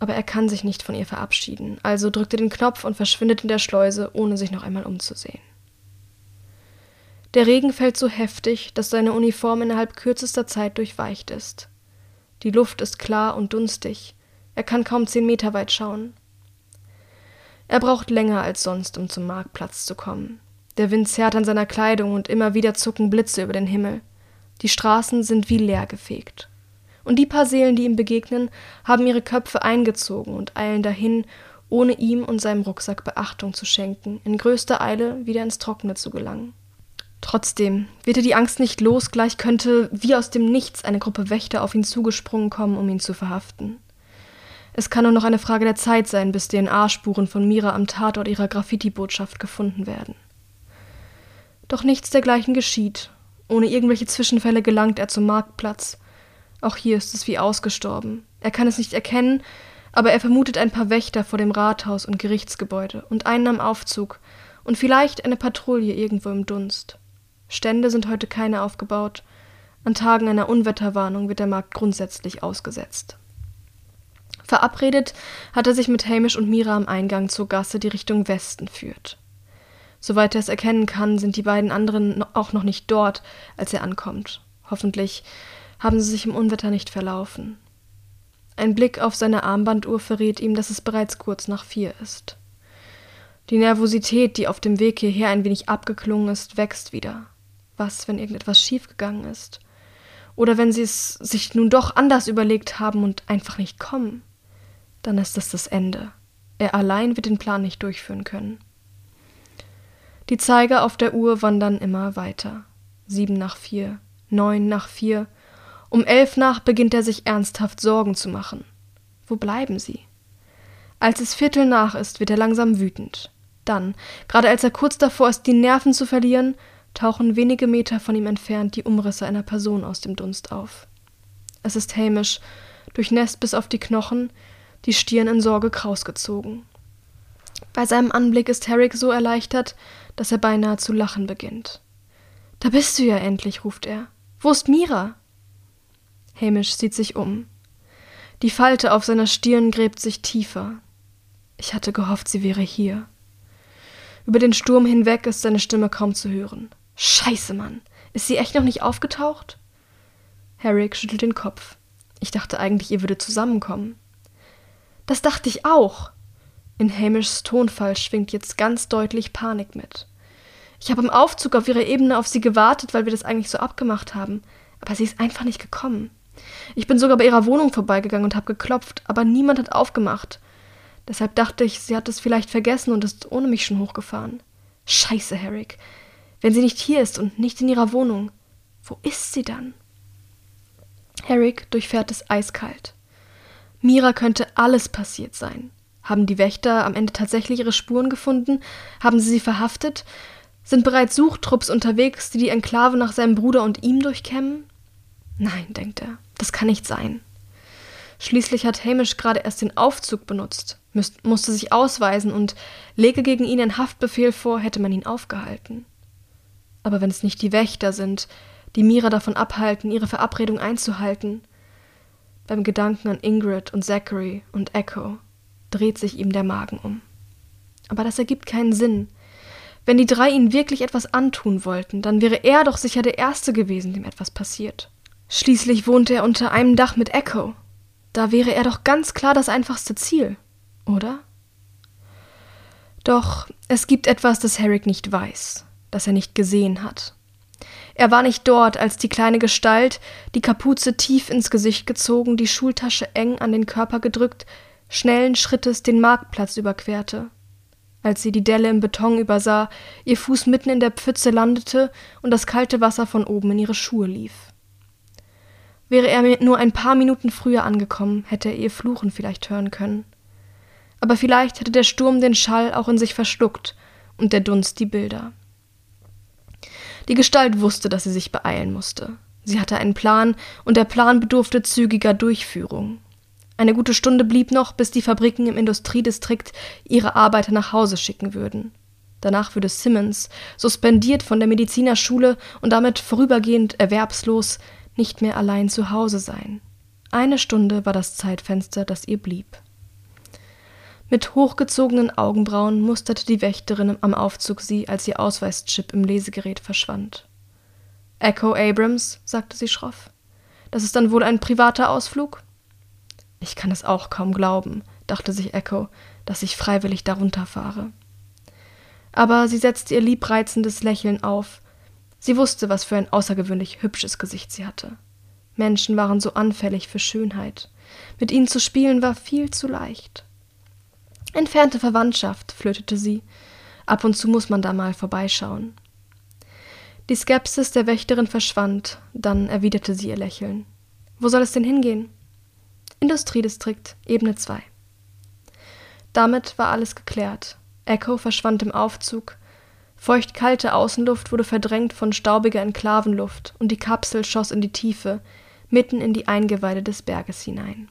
Speaker 1: aber er kann sich nicht von ihr verabschieden, also drückt er den Knopf und verschwindet in der Schleuse, ohne sich noch einmal umzusehen. Der Regen fällt so heftig, dass seine Uniform innerhalb kürzester Zeit durchweicht ist. Die Luft ist klar und dunstig, er kann kaum zehn Meter weit schauen. Er braucht länger als sonst, um zum Marktplatz zu kommen. Der Wind zerrt an seiner Kleidung und immer wieder zucken Blitze über den Himmel. Die Straßen sind wie leer gefegt. Und die paar Seelen, die ihm begegnen, haben ihre Köpfe eingezogen und eilen dahin, ohne ihm und seinem Rucksack Beachtung zu schenken, in größter Eile wieder ins Trockene zu gelangen. Trotzdem wird er die Angst nicht los, gleich könnte wie aus dem Nichts eine Gruppe Wächter auf ihn zugesprungen kommen, um ihn zu verhaften. Es kann nur noch eine Frage der Zeit sein, bis DNA-Spuren von Mira am Tatort ihrer Graffiti-Botschaft gefunden werden. Doch nichts dergleichen geschieht, Ohne irgendwelche Zwischenfälle gelangt er zum Marktplatz. Auch hier ist es wie ausgestorben. Er kann es nicht erkennen, aber er vermutet ein paar Wächter vor dem Rathaus und Gerichtsgebäude und einen am Aufzug und vielleicht eine Patrouille irgendwo im Dunst. Stände sind heute keine aufgebaut. An Tagen einer Unwetterwarnung wird der Markt grundsätzlich ausgesetzt. Verabredet hat er sich mit Hamish und Mira am Eingang zur Gasse, die Richtung Westen führt. Soweit er es erkennen kann, sind die beiden anderen auch noch nicht dort, als er ankommt. Hoffentlich haben sie sich im Unwetter nicht verlaufen. Ein Blick auf seine Armbanduhr verrät ihm, dass es bereits kurz nach vier ist. Die Nervosität, die auf dem Weg hierher ein wenig abgeklungen ist, wächst wieder. Was, wenn irgendetwas schiefgegangen ist? Oder wenn sie es sich nun doch anders überlegt haben und einfach nicht kommen? dann ist es das Ende. Er allein wird den Plan nicht durchführen können. Die Zeiger auf der Uhr wandern immer weiter. Sieben nach vier, neun nach vier. Um elf nach beginnt er sich ernsthaft Sorgen zu machen. Wo bleiben sie? Als es Viertel nach ist, wird er langsam wütend. Dann, gerade als er kurz davor ist, die Nerven zu verlieren, tauchen wenige Meter von ihm entfernt die Umrisse einer Person aus dem Dunst auf. Es ist Hamish, durchnässt bis auf die Knochen, die Stirn in Sorge krausgezogen. Bei seinem Anblick ist Herrick so erleichtert, dass er beinahe zu lachen beginnt. Da bist du ja endlich, ruft er. Wo ist Mira? Hamish sieht sich um. Die Falte auf seiner Stirn gräbt sich tiefer. Ich hatte gehofft, sie wäre hier. Über den Sturm hinweg ist seine Stimme kaum zu hören. Scheiße, Mann. Ist sie echt noch nicht aufgetaucht? Herrick schüttelt den Kopf. Ich dachte eigentlich, ihr würde zusammenkommen. Das dachte ich auch. In Hamishs Tonfall schwingt jetzt ganz deutlich Panik mit. Ich habe im Aufzug auf ihrer Ebene auf sie gewartet, weil wir das eigentlich so abgemacht haben. Aber sie ist einfach nicht gekommen. Ich bin sogar bei ihrer Wohnung vorbeigegangen und habe geklopft, aber niemand hat aufgemacht. Deshalb dachte ich, sie hat es vielleicht vergessen und ist ohne mich schon hochgefahren. Scheiße, Herrick. Wenn sie nicht hier ist und nicht in ihrer Wohnung, wo ist sie dann? Herrick durchfährt es eiskalt. Mira könnte alles passiert sein. Haben die Wächter am Ende tatsächlich ihre Spuren gefunden? Haben sie sie verhaftet? Sind bereits Suchtrupps unterwegs, die die Enklave nach seinem Bruder und ihm durchkämmen? Nein, denkt er, das kann nicht sein. Schließlich hat Hamish gerade erst den Aufzug benutzt, musste sich ausweisen und lege gegen ihn ein Haftbefehl vor, hätte man ihn aufgehalten. Aber wenn es nicht die Wächter sind, die Mira davon abhalten, ihre Verabredung einzuhalten, beim Gedanken an Ingrid und Zachary und Echo dreht sich ihm der Magen um. Aber das ergibt keinen Sinn. Wenn die drei ihn wirklich etwas antun wollten, dann wäre er doch sicher der Erste gewesen, dem etwas passiert. Schließlich wohnte er unter einem Dach mit Echo. Da wäre er doch ganz klar das einfachste Ziel, oder? Doch es gibt etwas, das Herrick nicht weiß, das er nicht gesehen hat. Er war nicht dort, als die kleine Gestalt, die Kapuze tief ins Gesicht gezogen, die Schultasche eng an den Körper gedrückt, schnellen Schrittes den Marktplatz überquerte. Als sie die Delle im Beton übersah, ihr Fuß mitten in der Pfütze landete und das kalte Wasser von oben in ihre Schuhe lief. Wäre er nur ein paar Minuten früher angekommen, hätte er ihr Fluchen vielleicht hören können. Aber vielleicht hätte der Sturm den Schall auch in sich verschluckt und der Dunst die Bilder. Die Gestalt wusste, dass sie sich beeilen musste. Sie hatte einen Plan, und der Plan bedurfte zügiger Durchführung. Eine gute Stunde blieb noch, bis die Fabriken im Industriedistrikt ihre Arbeiter nach Hause schicken würden. Danach würde Simmons, suspendiert von der Medizinerschule und damit vorübergehend erwerbslos, nicht mehr allein zu Hause sein. Eine Stunde war das Zeitfenster, das ihr blieb. Mit hochgezogenen Augenbrauen musterte die Wächterin am Aufzug sie, als ihr Ausweischip im Lesegerät verschwand. Echo Abrams, sagte sie schroff. Das ist dann wohl ein privater Ausflug? Ich kann es auch kaum glauben, dachte sich Echo, dass ich freiwillig darunter fahre. Aber sie setzte ihr liebreizendes Lächeln auf. Sie wusste, was für ein außergewöhnlich hübsches Gesicht sie hatte. Menschen waren so anfällig für Schönheit. Mit ihnen zu spielen war viel zu leicht. Entfernte Verwandtschaft, flötete sie. Ab und zu muss man da mal vorbeischauen. Die Skepsis der Wächterin verschwand, dann erwiderte sie ihr Lächeln. Wo soll es denn hingehen? Industriedistrikt, Ebene 2. Damit war alles geklärt. Echo verschwand im Aufzug. Feuchtkalte Außenluft wurde verdrängt von staubiger Enklavenluft, und die Kapsel schoss in die Tiefe, mitten in die Eingeweide des Berges hinein.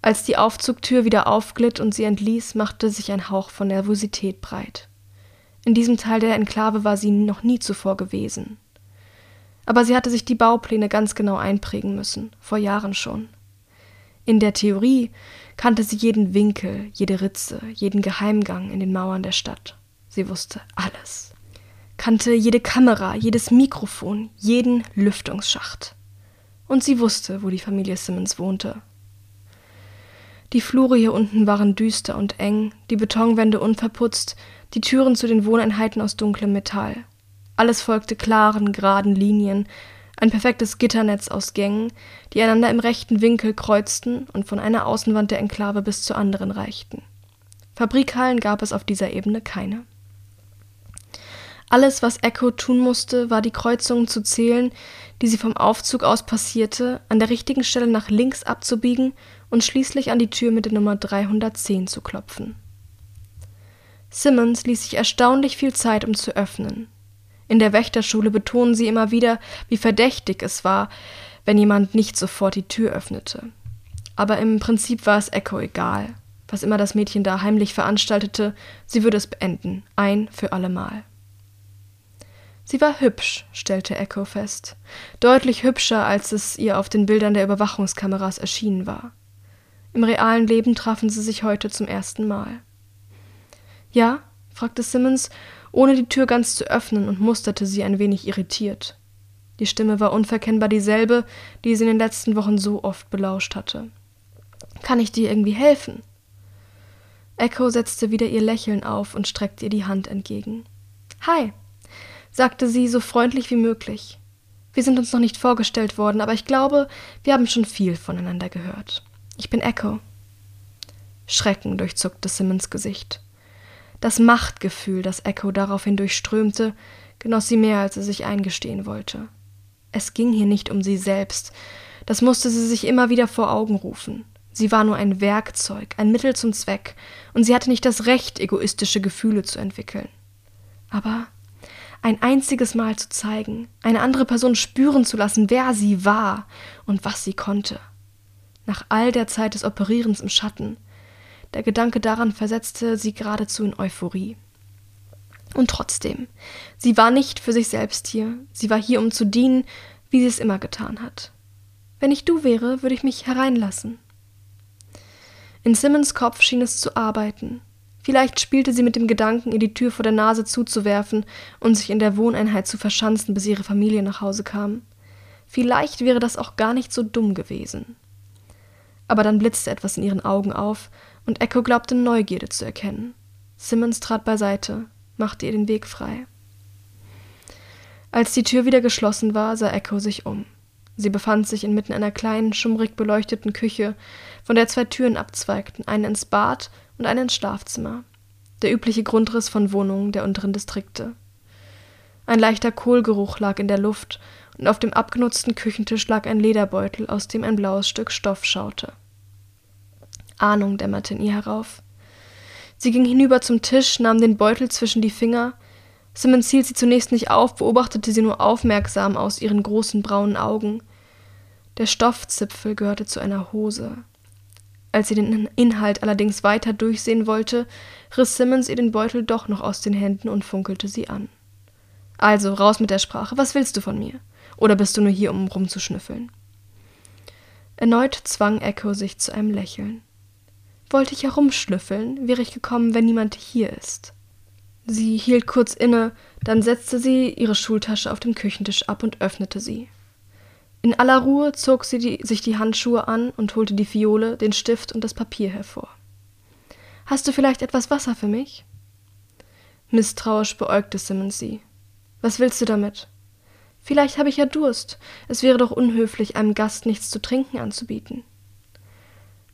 Speaker 1: Als die Aufzugtür wieder aufglitt und sie entließ, machte sich ein Hauch von Nervosität breit. In diesem Teil der Enklave war sie noch nie zuvor gewesen. Aber sie hatte sich die Baupläne ganz genau einprägen müssen, vor Jahren schon. In der Theorie kannte sie jeden Winkel, jede Ritze, jeden Geheimgang in den Mauern der Stadt. Sie wusste alles. Kannte jede Kamera, jedes Mikrofon, jeden Lüftungsschacht. Und sie wusste, wo die Familie Simmons wohnte. Die Flure hier unten waren düster und eng, die Betonwände unverputzt, die Türen zu den Wohneinheiten aus dunklem Metall. Alles folgte klaren, geraden Linien, ein perfektes Gitternetz aus Gängen, die einander im rechten Winkel kreuzten und von einer Außenwand der Enklave bis zur anderen reichten. Fabrikhallen gab es auf dieser Ebene keine. Alles, was Echo tun musste, war die Kreuzungen zu zählen, die sie vom Aufzug aus passierte, an der richtigen Stelle nach links abzubiegen und schließlich an die Tür mit der Nummer 310 zu klopfen. Simmons ließ sich erstaunlich viel Zeit, um zu öffnen. In der Wächterschule betonen sie immer wieder, wie verdächtig es war, wenn jemand nicht sofort die Tür öffnete. Aber im Prinzip war es Echo egal. Was immer das Mädchen da heimlich veranstaltete, sie würde es beenden, ein für allemal. Sie war hübsch, stellte Echo fest. Deutlich hübscher, als es ihr auf den Bildern der Überwachungskameras erschienen war. Im realen Leben trafen sie sich heute zum ersten Mal. Ja? fragte Simmons, ohne die Tür ganz zu öffnen und musterte sie ein wenig irritiert. Die Stimme war unverkennbar dieselbe, die sie in den letzten Wochen so oft belauscht hatte. Kann ich dir irgendwie helfen? Echo setzte wieder ihr Lächeln auf und streckte ihr die Hand entgegen. Hi, sagte sie so freundlich wie möglich. Wir sind uns noch nicht vorgestellt worden, aber ich glaube, wir haben schon viel voneinander gehört. Ich bin Echo. Schrecken durchzuckte Simmons Gesicht. Das Machtgefühl, das Echo daraufhin durchströmte, genoss sie mehr, als sie sich eingestehen wollte. Es ging hier nicht um sie selbst, das musste sie sich immer wieder vor Augen rufen. Sie war nur ein Werkzeug, ein Mittel zum Zweck, und sie hatte nicht das Recht, egoistische Gefühle zu entwickeln. Aber ein einziges Mal zu zeigen, eine andere Person spüren zu lassen, wer sie war und was sie konnte. Nach all der Zeit des Operierens im Schatten, der Gedanke daran versetzte sie geradezu in Euphorie. Und trotzdem, sie war nicht für sich selbst hier, sie war hier, um zu dienen, wie sie es immer getan hat. Wenn ich du wäre, würde ich mich hereinlassen. In Simmons Kopf schien es zu arbeiten, Vielleicht spielte sie mit dem Gedanken, ihr die Tür vor der Nase zuzuwerfen und sich in der Wohneinheit zu verschanzen, bis ihre Familie nach Hause kam. Vielleicht wäre das auch gar nicht so dumm gewesen. Aber dann blitzte etwas in ihren Augen auf, und Echo glaubte Neugierde zu erkennen. Simmons trat beiseite, machte ihr den Weg frei. Als die Tür wieder geschlossen war, sah Echo sich um. Sie befand sich inmitten einer kleinen, schummrig beleuchteten Küche, von der zwei Türen abzweigten, eine ins Bad und ins Schlafzimmer. Der übliche Grundriss von Wohnungen der unteren Distrikte. Ein leichter Kohlgeruch lag in der Luft, und auf dem abgenutzten Küchentisch lag ein Lederbeutel, aus dem ein blaues Stück Stoff schaute. Ahnung dämmerte in ihr herauf. Sie ging hinüber zum Tisch, nahm den Beutel zwischen die Finger. Simmons hielt sie zunächst nicht auf, beobachtete sie nur aufmerksam aus ihren großen braunen Augen. Der Stoffzipfel gehörte zu einer Hose. Als sie den Inhalt allerdings weiter durchsehen wollte, riss Simmons ihr den Beutel doch noch aus den Händen und funkelte sie an. Also, raus mit der Sprache. Was willst du von mir? Oder bist du nur hier, um rumzuschnüffeln? Erneut zwang Echo sich zu einem Lächeln. Wollte ich herumschnüffeln, wäre ich gekommen, wenn niemand hier ist. Sie hielt kurz inne, dann setzte sie ihre Schultasche auf dem Küchentisch ab und öffnete sie. In aller Ruhe zog sie die, sich die Handschuhe an und holte die Fiole, den Stift und das Papier hervor. Hast du vielleicht etwas Wasser für mich? Misstrauisch beäugte Simmons sie. Was willst du damit? Vielleicht habe ich ja Durst. Es wäre doch unhöflich, einem Gast nichts zu trinken anzubieten.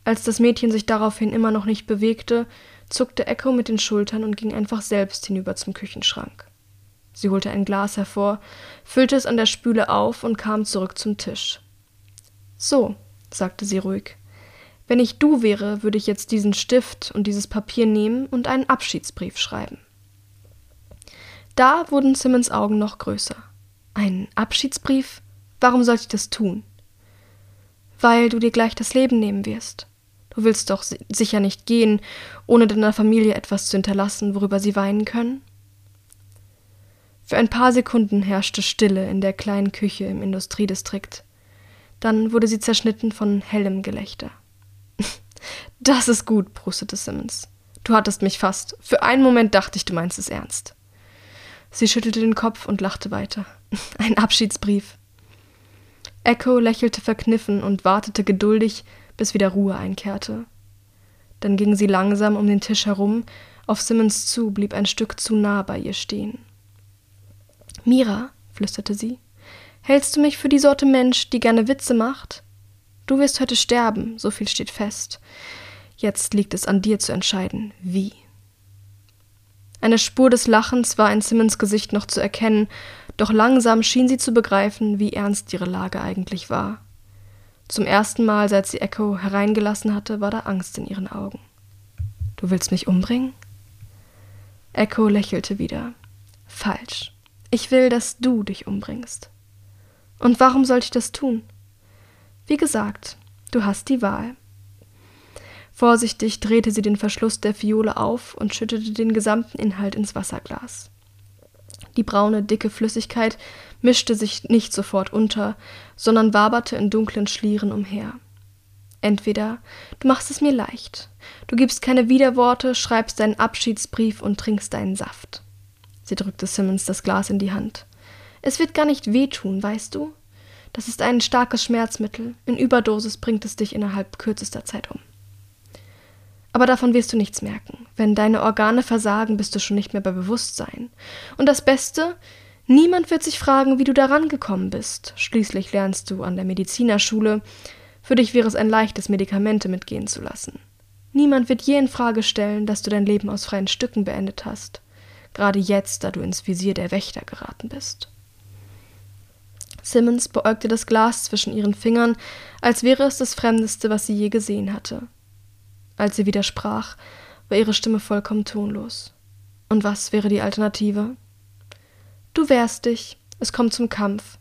Speaker 1: Als das Mädchen sich daraufhin immer noch nicht bewegte, zuckte Echo mit den Schultern und ging einfach selbst hinüber zum Küchenschrank. Sie holte ein Glas hervor, füllte es an der Spüle auf und kam zurück zum Tisch. So, sagte sie ruhig. Wenn ich du wäre, würde ich jetzt diesen Stift und dieses Papier nehmen und einen Abschiedsbrief schreiben. Da wurden Simmons Augen noch größer. Ein Abschiedsbrief? Warum sollte ich das tun? Weil du dir gleich das Leben nehmen wirst. Du willst doch sicher nicht gehen, ohne deiner Familie etwas zu hinterlassen, worüber sie weinen können? Für ein paar Sekunden herrschte Stille in der kleinen Küche im Industriedistrikt. Dann wurde sie zerschnitten von hellem Gelächter. Das ist gut, prustete Simmons. Du hattest mich fast. Für einen Moment dachte ich, du meinst es ernst. Sie schüttelte den Kopf und lachte weiter. Ein Abschiedsbrief. Echo lächelte verkniffen und wartete geduldig, bis wieder Ruhe einkehrte. Dann ging sie langsam um den Tisch herum, auf Simmons zu, blieb ein Stück zu nah bei ihr stehen. Mira, flüsterte sie, hältst du mich für die Sorte Mensch, die gerne Witze macht? Du wirst heute sterben, so viel steht fest. Jetzt liegt es an dir zu entscheiden, wie. Eine Spur des Lachens war in Simmons Gesicht noch zu erkennen, doch langsam schien sie zu begreifen, wie ernst ihre Lage eigentlich war. Zum ersten Mal, seit sie Echo hereingelassen hatte, war da Angst in ihren Augen. Du willst mich umbringen? Echo lächelte wieder. Falsch. Ich will, dass du dich umbringst. Und warum sollte ich das tun? Wie gesagt, du hast die Wahl. Vorsichtig drehte sie den Verschluss der Fiole auf und schüttete den gesamten Inhalt ins Wasserglas. Die braune, dicke Flüssigkeit mischte sich nicht sofort unter, sondern waberte in dunklen Schlieren umher. Entweder du machst es mir leicht, du gibst keine Widerworte, schreibst deinen Abschiedsbrief und trinkst deinen Saft. Sie drückte Simmons das Glas in die Hand. Es wird gar nicht wehtun, weißt du? Das ist ein starkes Schmerzmittel. In Überdosis bringt es dich innerhalb kürzester Zeit um. Aber davon wirst du nichts merken. Wenn deine Organe versagen, bist du schon nicht mehr bei Bewusstsein. Und das Beste, niemand wird sich fragen, wie du daran gekommen bist. Schließlich lernst du an der Medizinerschule. Für dich wäre es ein leichtes, Medikamente mitgehen zu lassen. Niemand wird je in Frage stellen, dass du dein Leben aus freien Stücken beendet hast. Gerade jetzt, da du ins Visier der Wächter geraten bist. Simmons beäugte das Glas zwischen ihren Fingern, als wäre es das Fremdeste, was sie je gesehen hatte. Als sie widersprach, war ihre Stimme vollkommen tonlos. Und was wäre die Alternative? Du wehrst dich, es kommt zum Kampf.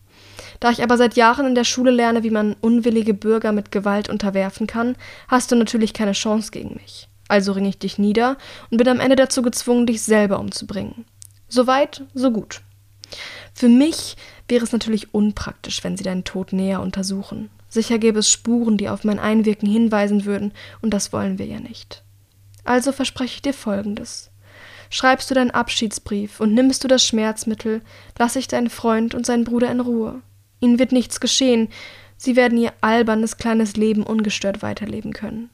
Speaker 1: Da ich aber seit Jahren in der Schule lerne, wie man unwillige Bürger mit Gewalt unterwerfen kann, hast du natürlich keine Chance gegen mich. Also ringe ich dich nieder und bin am Ende dazu gezwungen, dich selber umzubringen. Soweit, so gut. Für mich wäre es natürlich unpraktisch, wenn sie deinen Tod näher untersuchen. Sicher gäbe es Spuren, die auf mein Einwirken hinweisen würden, und das wollen wir ja nicht. Also verspreche ich dir Folgendes. Schreibst du deinen Abschiedsbrief und nimmst du das Schmerzmittel, lasse ich deinen Freund und seinen Bruder in Ruhe. Ihnen wird nichts geschehen, sie werden ihr albernes kleines Leben ungestört weiterleben können.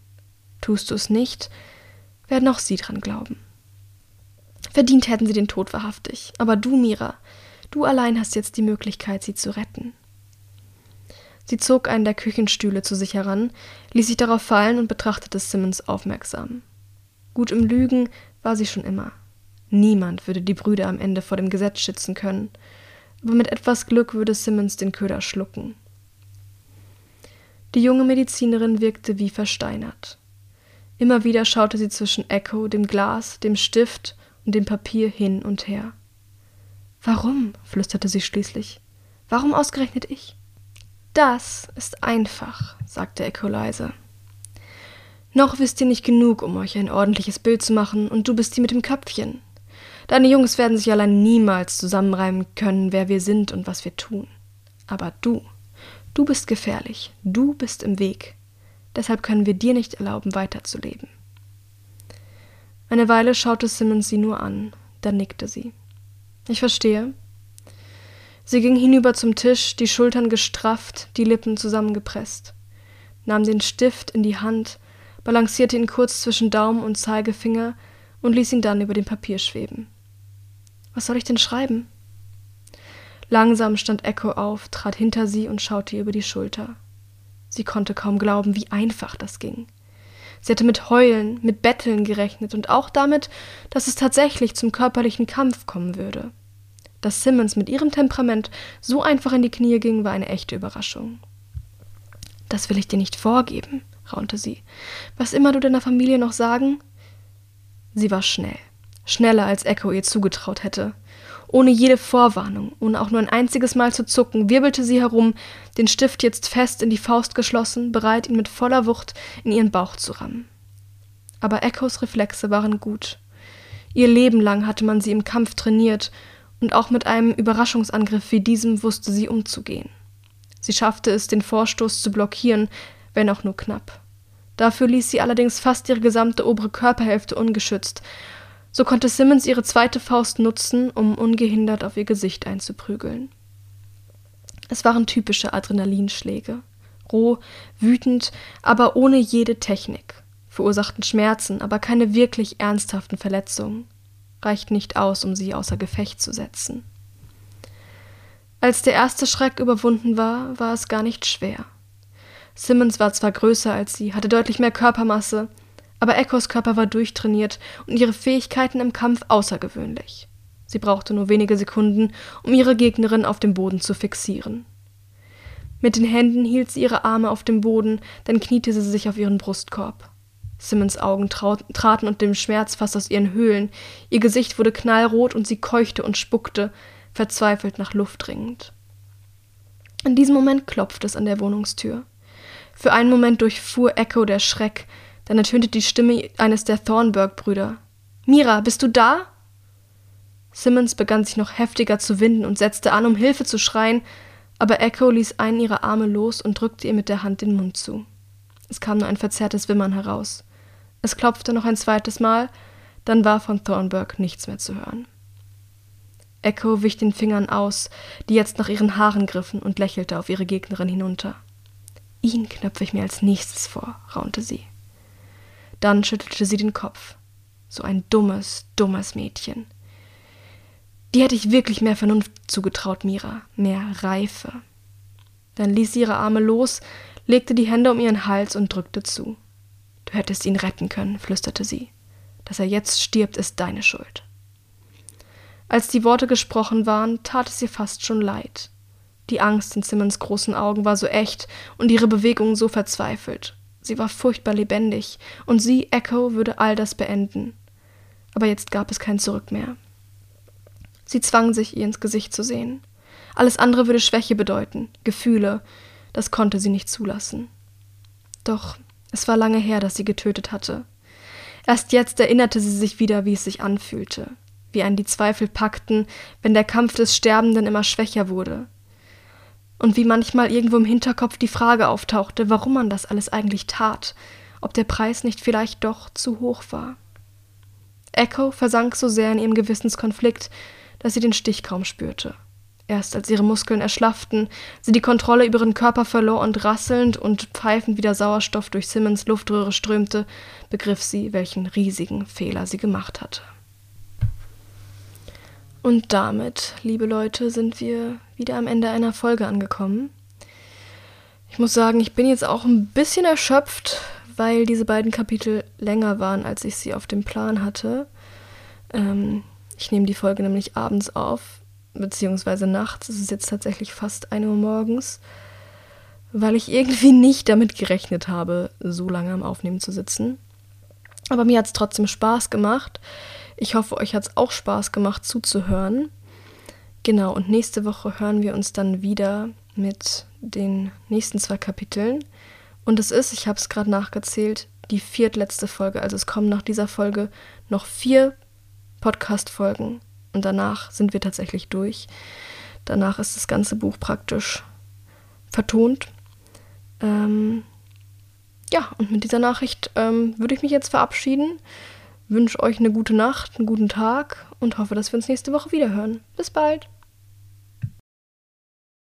Speaker 1: Tust du es nicht, werden auch sie dran glauben. Verdient hätten sie den Tod wahrhaftig, aber du, Mira, Du allein hast jetzt die Möglichkeit, sie zu retten. Sie zog einen der Küchenstühle zu sich heran, ließ sich darauf fallen und betrachtete Simmons aufmerksam. Gut im Lügen war sie schon immer. Niemand würde die Brüder am Ende vor dem Gesetz schützen können, aber mit etwas Glück würde Simmons den Köder schlucken. Die junge Medizinerin wirkte wie versteinert. Immer wieder schaute sie zwischen Echo, dem Glas, dem Stift und dem Papier hin und her. Warum? flüsterte sie schließlich. Warum ausgerechnet ich? Das ist einfach, sagte Echo leise. Noch wisst ihr nicht genug, um euch ein ordentliches Bild zu machen, und du bist die mit dem Köpfchen. Deine Jungs werden sich allein niemals zusammenreimen können, wer wir sind und was wir tun. Aber du, du bist gefährlich, du bist im Weg. Deshalb können wir dir nicht erlauben, weiterzuleben. Eine Weile schaute Simmons sie nur an, dann nickte sie. Ich verstehe. Sie ging hinüber zum Tisch, die Schultern gestrafft, die Lippen zusammengepresst, nahm den Stift in die Hand, balancierte ihn kurz zwischen Daumen und Zeigefinger und ließ ihn dann über dem Papier schweben. Was soll ich denn schreiben? Langsam stand Echo auf, trat hinter sie und schaute ihr über die Schulter. Sie konnte kaum glauben, wie einfach das ging. Sie hatte mit Heulen, mit Betteln gerechnet und auch damit, dass es tatsächlich zum körperlichen Kampf kommen würde. Dass Simmons mit ihrem Temperament so einfach in die Knie ging, war eine echte Überraschung. Das will ich dir nicht vorgeben, raunte sie. Was immer du deiner Familie noch sagen? Sie war schnell, schneller als Echo ihr zugetraut hätte. Ohne jede Vorwarnung, ohne auch nur ein einziges Mal zu zucken, wirbelte sie herum, den Stift jetzt fest in die Faust geschlossen, bereit, ihn mit voller Wucht in ihren Bauch zu rammen. Aber Echos Reflexe waren gut. Ihr Leben lang hatte man sie im Kampf trainiert, und auch mit einem Überraschungsangriff wie diesem wusste sie umzugehen. Sie schaffte es, den Vorstoß zu blockieren, wenn auch nur knapp. Dafür ließ sie allerdings fast ihre gesamte obere Körperhälfte ungeschützt. So konnte Simmons ihre zweite Faust nutzen, um ungehindert auf ihr Gesicht einzuprügeln. Es waren typische Adrenalinschläge. Roh, wütend, aber ohne jede Technik. Verursachten Schmerzen, aber keine wirklich ernsthaften Verletzungen. Reicht nicht aus, um sie außer Gefecht zu setzen. Als der erste Schreck überwunden war, war es gar nicht schwer. Simmons war zwar größer als sie, hatte deutlich mehr Körpermasse, aber Echos Körper war durchtrainiert und ihre Fähigkeiten im Kampf außergewöhnlich. Sie brauchte nur wenige Sekunden, um ihre Gegnerin auf dem Boden zu fixieren. Mit den Händen hielt sie ihre Arme auf dem Boden, dann kniete sie sich auf ihren Brustkorb. Simmons Augen traten unter dem Schmerz fast aus ihren Höhlen, ihr Gesicht wurde knallrot und sie keuchte und spuckte, verzweifelt nach Luft ringend. In diesem Moment klopfte es an der Wohnungstür. Für einen Moment durchfuhr Echo der Schreck, dann ertönte die Stimme eines der Thornburg-Brüder. Mira, bist du da? Simmons begann sich noch heftiger zu winden und setzte an, um Hilfe zu schreien, aber Echo ließ einen ihrer Arme los und drückte ihr mit der Hand den Mund zu. Es kam nur ein verzerrtes Wimmern heraus. Es klopfte noch ein zweites Mal, dann war von Thornburg nichts mehr zu hören. Echo wich den Fingern aus, die jetzt nach ihren Haaren griffen, und lächelte auf ihre Gegnerin hinunter. Ihn knöpfe ich mir als nächstes vor, raunte sie. Dann schüttelte sie den Kopf. So ein dummes, dummes Mädchen. Die hätte ich wirklich mehr Vernunft zugetraut, Mira, mehr Reife. Dann ließ sie ihre Arme los, legte die Hände um ihren Hals und drückte zu. Du hättest ihn retten können, flüsterte sie. Dass er jetzt stirbt, ist deine Schuld. Als die Worte gesprochen waren, tat es ihr fast schon leid. Die Angst in Simmons großen Augen war so echt und ihre Bewegungen so verzweifelt. Sie war furchtbar lebendig, und sie, Echo, würde all das beenden. Aber jetzt gab es kein Zurück mehr. Sie zwang sich, ihr ins Gesicht zu sehen. Alles andere würde Schwäche bedeuten, Gefühle, das konnte sie nicht zulassen. Doch es war lange her, dass sie getötet hatte. Erst jetzt erinnerte sie sich wieder, wie es sich anfühlte, wie einen die Zweifel packten, wenn der Kampf des Sterbenden immer schwächer wurde, und wie manchmal irgendwo im Hinterkopf die Frage auftauchte, warum man das alles eigentlich tat, ob der Preis nicht vielleicht doch zu hoch war. Echo versank so sehr in ihrem Gewissenskonflikt, dass sie den Stich kaum spürte. Erst als ihre Muskeln erschlafften, sie die Kontrolle über ihren Körper verlor und rasselnd und pfeifend wieder Sauerstoff durch Simmons Luftröhre strömte, begriff sie, welchen riesigen Fehler sie gemacht hatte. Und damit, liebe Leute, sind wir wieder am Ende einer Folge angekommen. Ich muss sagen, ich bin jetzt auch ein bisschen erschöpft, weil diese beiden Kapitel länger waren, als ich sie auf dem Plan hatte. Ähm, ich nehme die Folge nämlich abends auf, beziehungsweise nachts. Es ist jetzt tatsächlich fast 1 Uhr morgens, weil ich irgendwie nicht damit gerechnet habe, so lange am Aufnehmen zu sitzen. Aber mir hat es trotzdem Spaß gemacht. Ich hoffe, euch hat es auch Spaß gemacht zuzuhören. Genau, und nächste Woche hören wir uns dann wieder mit den nächsten zwei Kapiteln. Und es ist, ich habe es gerade nachgezählt, die viertletzte Folge. Also es kommen nach dieser Folge noch vier Podcast-Folgen. Und danach sind wir tatsächlich durch. Danach ist das ganze Buch praktisch vertont. Ähm, ja, und mit dieser Nachricht ähm, würde ich mich jetzt verabschieden wünsche euch eine gute Nacht, einen guten Tag und hoffe, dass wir uns nächste Woche wieder hören. Bis bald!